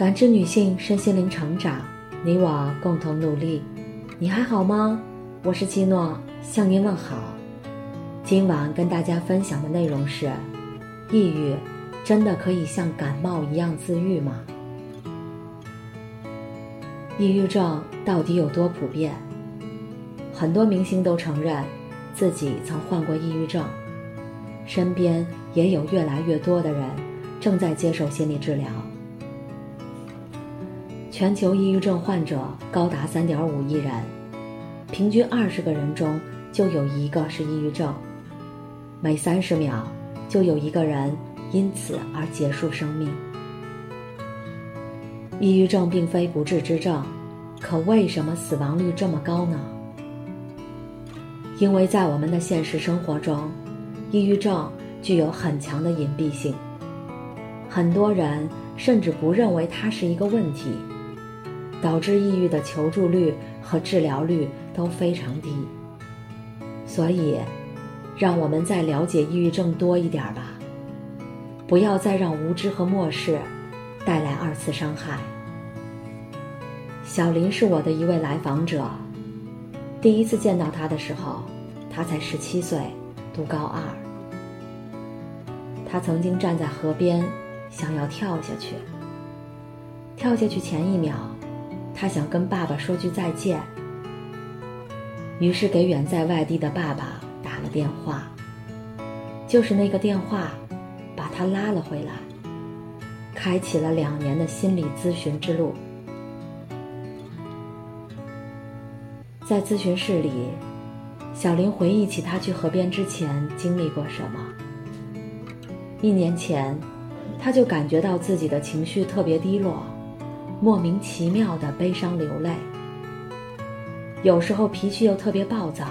感知女性身心灵成长，你我共同努力。你还好吗？我是基诺，向您问好。今晚跟大家分享的内容是：抑郁真的可以像感冒一样自愈吗？抑郁症到底有多普遍？很多明星都承认自己曾患过抑郁症，身边也有越来越多的人正在接受心理治疗。全球抑郁症患者高达三点五亿人，平均二十个人中就有一个是抑郁症，每三十秒就有一个人因此而结束生命。抑郁症并非不治之症，可为什么死亡率这么高呢？因为在我们的现实生活中，抑郁症具有很强的隐蔽性，很多人甚至不认为它是一个问题。导致抑郁的求助率和治疗率都非常低，所以，让我们再了解抑郁症多一点吧，不要再让无知和漠视带来二次伤害。小林是我的一位来访者，第一次见到他的时候，他才十七岁，读高二。他曾经站在河边，想要跳下去，跳下去前一秒。他想跟爸爸说句再见，于是给远在外地的爸爸打了电话。就是那个电话，把他拉了回来，开启了两年的心理咨询之路。在咨询室里，小林回忆起他去河边之前经历过什么。一年前，他就感觉到自己的情绪特别低落。莫名其妙的悲伤流泪，有时候脾气又特别暴躁，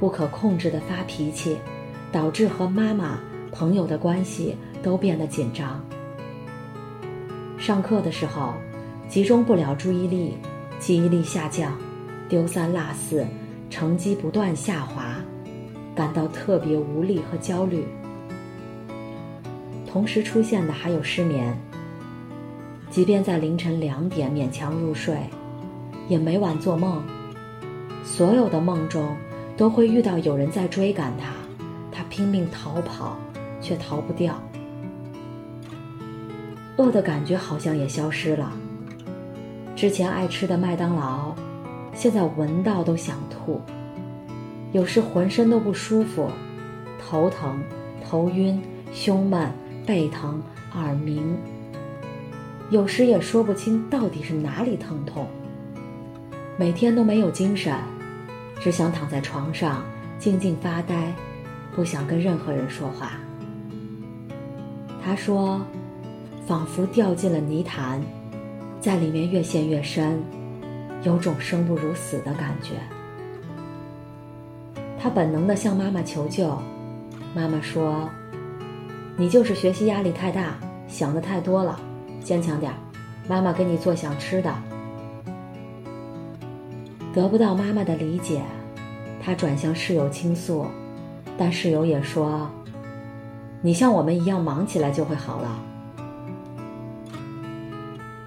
不可控制的发脾气，导致和妈妈、朋友的关系都变得紧张。上课的时候，集中不了注意力，记忆力下降，丢三落四，成绩不断下滑，感到特别无力和焦虑。同时出现的还有失眠。即便在凌晨两点勉强入睡，也每晚做梦。所有的梦中，都会遇到有人在追赶他，他拼命逃跑，却逃不掉。饿的感觉好像也消失了。之前爱吃的麦当劳，现在闻到都想吐。有时浑身都不舒服，头疼、头晕、胸闷、背疼、耳鸣。有时也说不清到底是哪里疼痛。每天都没有精神，只想躺在床上静静发呆，不想跟任何人说话。他说，仿佛掉进了泥潭，在里面越陷越深，有种生不如死的感觉。他本能的向妈妈求救，妈妈说：“你就是学习压力太大，想的太多了。”坚强点妈妈给你做想吃的。得不到妈妈的理解，他转向室友倾诉，但室友也说：“你像我们一样忙起来就会好了。”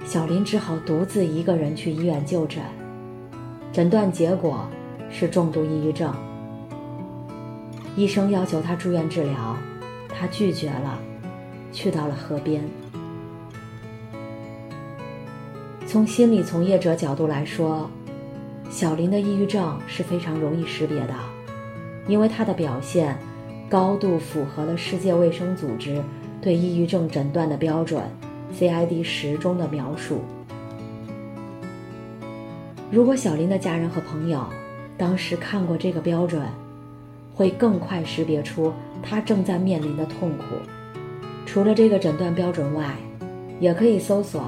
小林只好独自一个人去医院就诊，诊断结果是重度抑郁症。医生要求他住院治疗，他拒绝了，去到了河边。从心理从业者角度来说，小林的抑郁症是非常容易识别的，因为他的表现高度符合了世界卫生组织对抑郁症诊断的标准 CID 十中的描述。如果小林的家人和朋友当时看过这个标准，会更快识别出他正在面临的痛苦。除了这个诊断标准外，也可以搜索。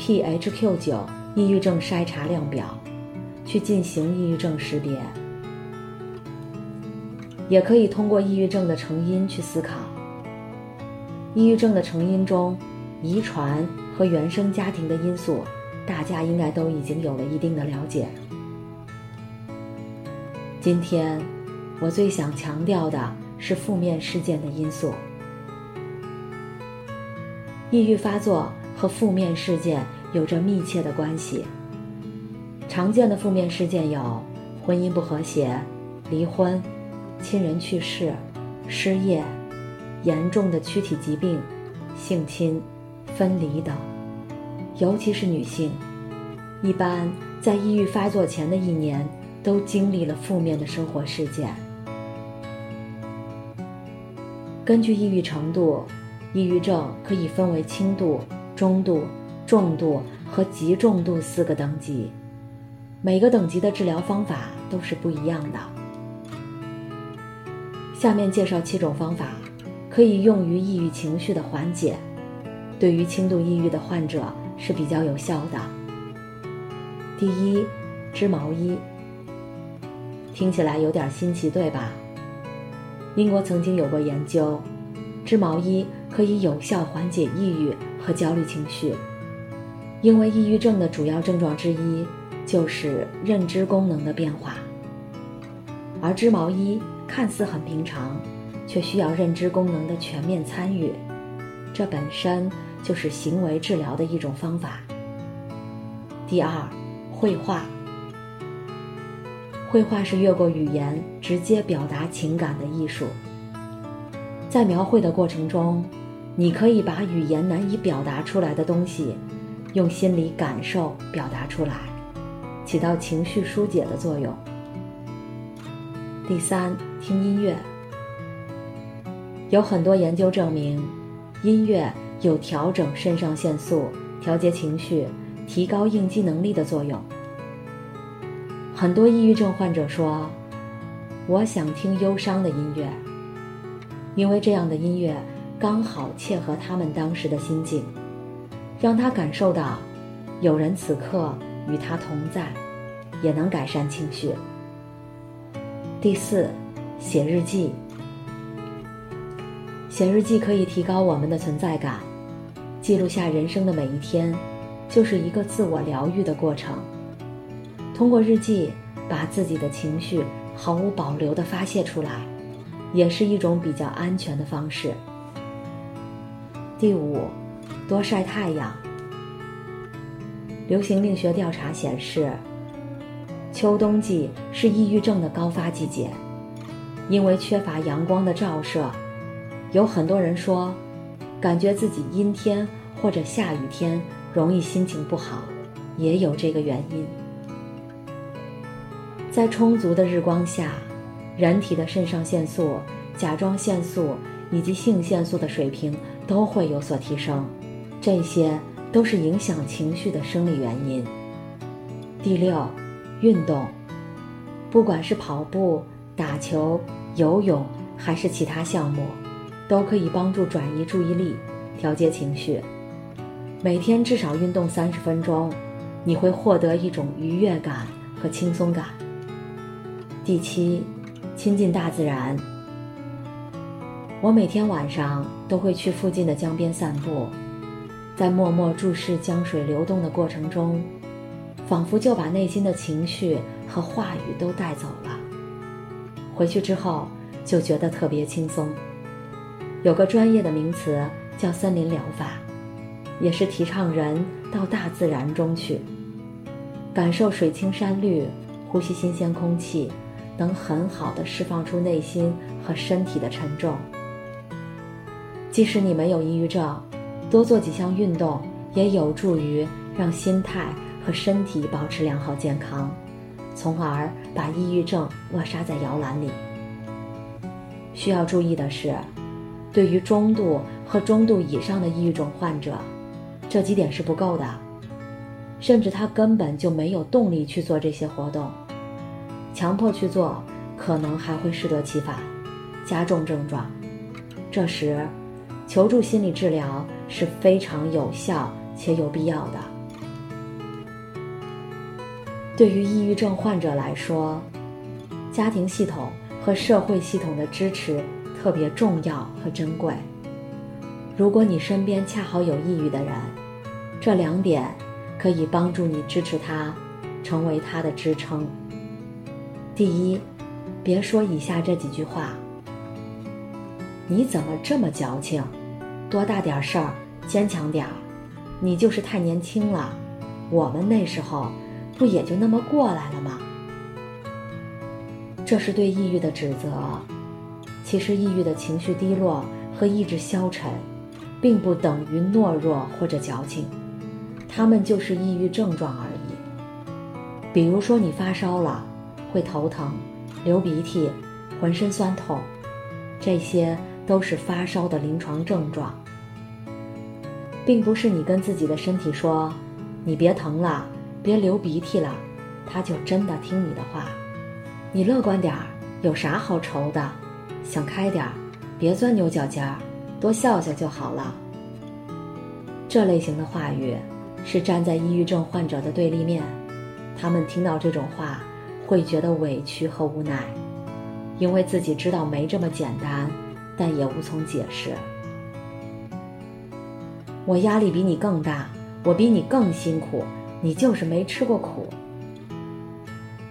PHQ 九抑郁症筛查量表，去进行抑郁症识别，也可以通过抑郁症的成因去思考。抑郁症的成因中，遗传和原生家庭的因素，大家应该都已经有了一定的了解。今天，我最想强调的是负面事件的因素。抑郁发作。和负面事件有着密切的关系。常见的负面事件有婚姻不和谐、离婚、亲人去世、失业、严重的躯体疾病、性侵、分离等。尤其是女性，一般在抑郁发作前的一年都经历了负面的生活事件。根据抑郁程度，抑郁症可以分为轻度、中度、重度和极重度四个等级。每个等级的治疗方法都是不一样的。下面介绍七种方法，可以用于抑郁情绪的缓解，对于轻度抑郁的患者是比较有效的。第一，织毛衣。听起来有点新奇，对吧？英国曾经有过研究，织毛衣可以有效缓解抑郁和焦虑情绪，因为抑郁症的主要症状之一。就是认知功能的变化，而织毛衣看似很平常，却需要认知功能的全面参与，这本身就是行为治疗的一种方法。第二，绘画。绘画是越过语言直接表达情感的艺术，在描绘的过程中，你可以把语言难以表达出来的东西，用心理感受表达出来。起到情绪疏解的作用。第三，听音乐。有很多研究证明，音乐有调整肾上腺素、调节情绪、提高应激能力的作用。很多抑郁症患者说：“我想听忧伤的音乐，因为这样的音乐刚好切合他们当时的心境，让他感受到有人此刻。”与他同在，也能改善情绪。第四，写日记。写日记可以提高我们的存在感，记录下人生的每一天，就是一个自我疗愈的过程。通过日记，把自己的情绪毫无保留地发泄出来，也是一种比较安全的方式。第五，多晒太阳。流行病学调查显示，秋冬季是抑郁症的高发季节，因为缺乏阳光的照射，有很多人说，感觉自己阴天或者下雨天容易心情不好，也有这个原因。在充足的日光下，人体的肾上腺素、甲状腺素以及性腺素的水平都会有所提升，这些。都是影响情绪的生理原因。第六，运动，不管是跑步、打球、游泳还是其他项目，都可以帮助转移注意力、调节情绪。每天至少运动三十分钟，你会获得一种愉悦感和轻松感。第七，亲近大自然。我每天晚上都会去附近的江边散步。在默默注视江水流动的过程中，仿佛就把内心的情绪和话语都带走了。回去之后就觉得特别轻松。有个专业的名词叫森林疗法，也是提倡人到大自然中去，感受水清山绿，呼吸新鲜空气，能很好的释放出内心和身体的沉重。即使你没有抑郁症。多做几项运动，也有助于让心态和身体保持良好健康，从而把抑郁症扼杀在摇篮里。需要注意的是，对于中度和中度以上的抑郁症患者，这几点是不够的，甚至他根本就没有动力去做这些活动，强迫去做，可能还会适得其反，加重症状。这时，求助心理治疗。是非常有效且有必要的。对于抑郁症患者来说，家庭系统和社会系统的支持特别重要和珍贵。如果你身边恰好有抑郁的人，这两点可以帮助你支持他，成为他的支撑。第一，别说以下这几句话：“你怎么这么矫情？”多大点事儿，坚强点儿，你就是太年轻了，我们那时候不也就那么过来了吗？”这是对抑郁的指责。其实，抑郁的情绪低落和意志消沉，并不等于懦弱或者矫情，他们就是抑郁症状而已。比如说，你发烧了，会头疼、流鼻涕、浑身酸痛，这些都是发烧的临床症状，并不是你跟自己的身体说：“你别疼了，别流鼻涕了”，他就真的听你的话。你乐观点儿，有啥好愁的？想开点儿，别钻牛角尖儿，多笑笑就好了。这类型的话语是站在抑郁症患者的对立面，他们听到这种话会觉得委屈和无奈，因为自己知道没这么简单，但也无从解释。我压力比你更大，我比你更辛苦，你就是没吃过苦。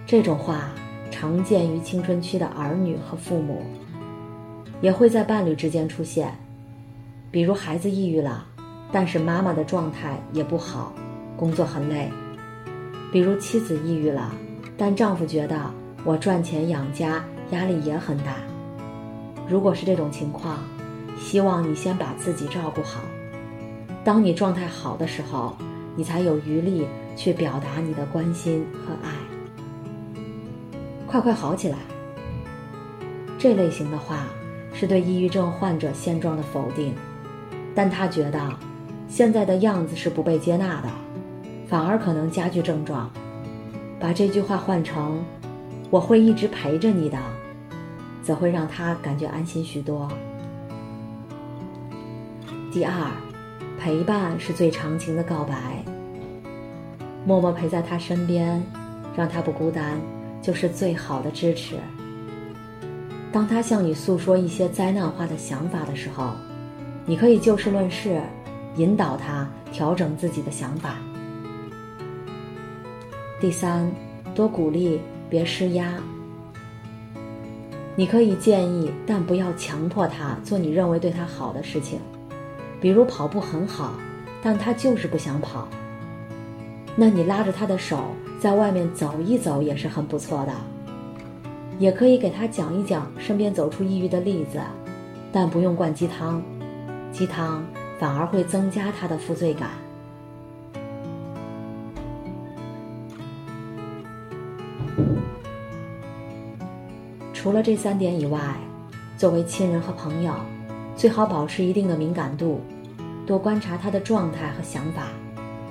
这种话常见于青春期的儿女和父母。也会在伴侣之间出现，比如孩子抑郁了，但是妈妈的状态也不好，工作很累；比如妻子抑郁了，但丈夫觉得我赚钱养家压力也很大。如果是这种情况，希望你先把自己照顾好，当你状态好的时候，你才有余力去表达你的关心和爱。快快好起来！这类型的话。是对抑郁症患者现状的否定，但他觉得现在的样子是不被接纳的，反而可能加剧症状。把这句话换成“我会一直陪着你的”，则会让他感觉安心许多。第二，陪伴是最长情的告白。默默陪在他身边，让他不孤单，就是最好的支持。当他向你诉说一些灾难化的想法的时候，你可以就事论事，引导他调整自己的想法。第三，多鼓励，别施压。你可以建议，但不要强迫他做你认为对他好的事情。比如跑步很好，但他就是不想跑。那你拉着他的手在外面走一走也是很不错的。也可以给他讲一讲身边走出抑郁的例子，但不用灌鸡汤，鸡汤反而会增加他的负罪感。除了这三点以外，作为亲人和朋友，最好保持一定的敏感度，多观察他的状态和想法，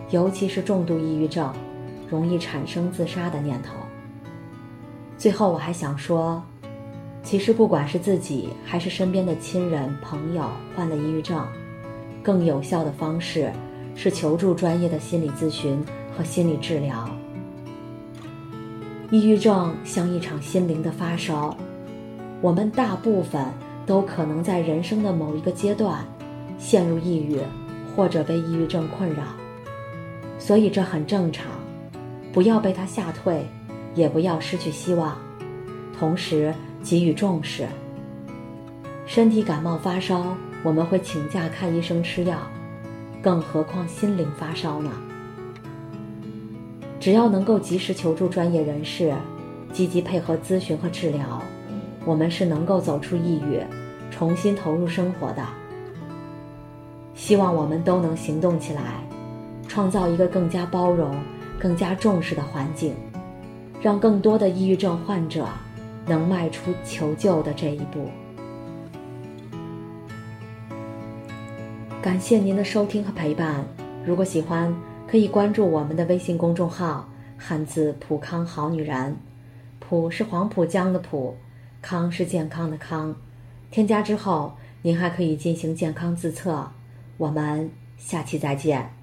尤其是重度抑郁症，容易产生自杀的念头。最后，我还想说，其实不管是自己还是身边的亲人朋友患了抑郁症，更有效的方式是求助专业的心理咨询和心理治疗。抑郁症像一场心灵的发烧，我们大部分都可能在人生的某一个阶段陷入抑郁，或者被抑郁症困扰，所以这很正常，不要被他吓退。也不要失去希望，同时给予重视。身体感冒发烧，我们会请假看医生吃药，更何况心灵发烧呢？只要能够及时求助专业人士，积极配合咨询和治疗，我们是能够走出抑郁，重新投入生活的。希望我们都能行动起来，创造一个更加包容、更加重视的环境。让更多的抑郁症患者能迈出求救的这一步。感谢您的收听和陪伴。如果喜欢，可以关注我们的微信公众号“汉字普康好女人”，普是黄浦江的浦，康是健康的康。添加之后，您还可以进行健康自测。我们下期再见。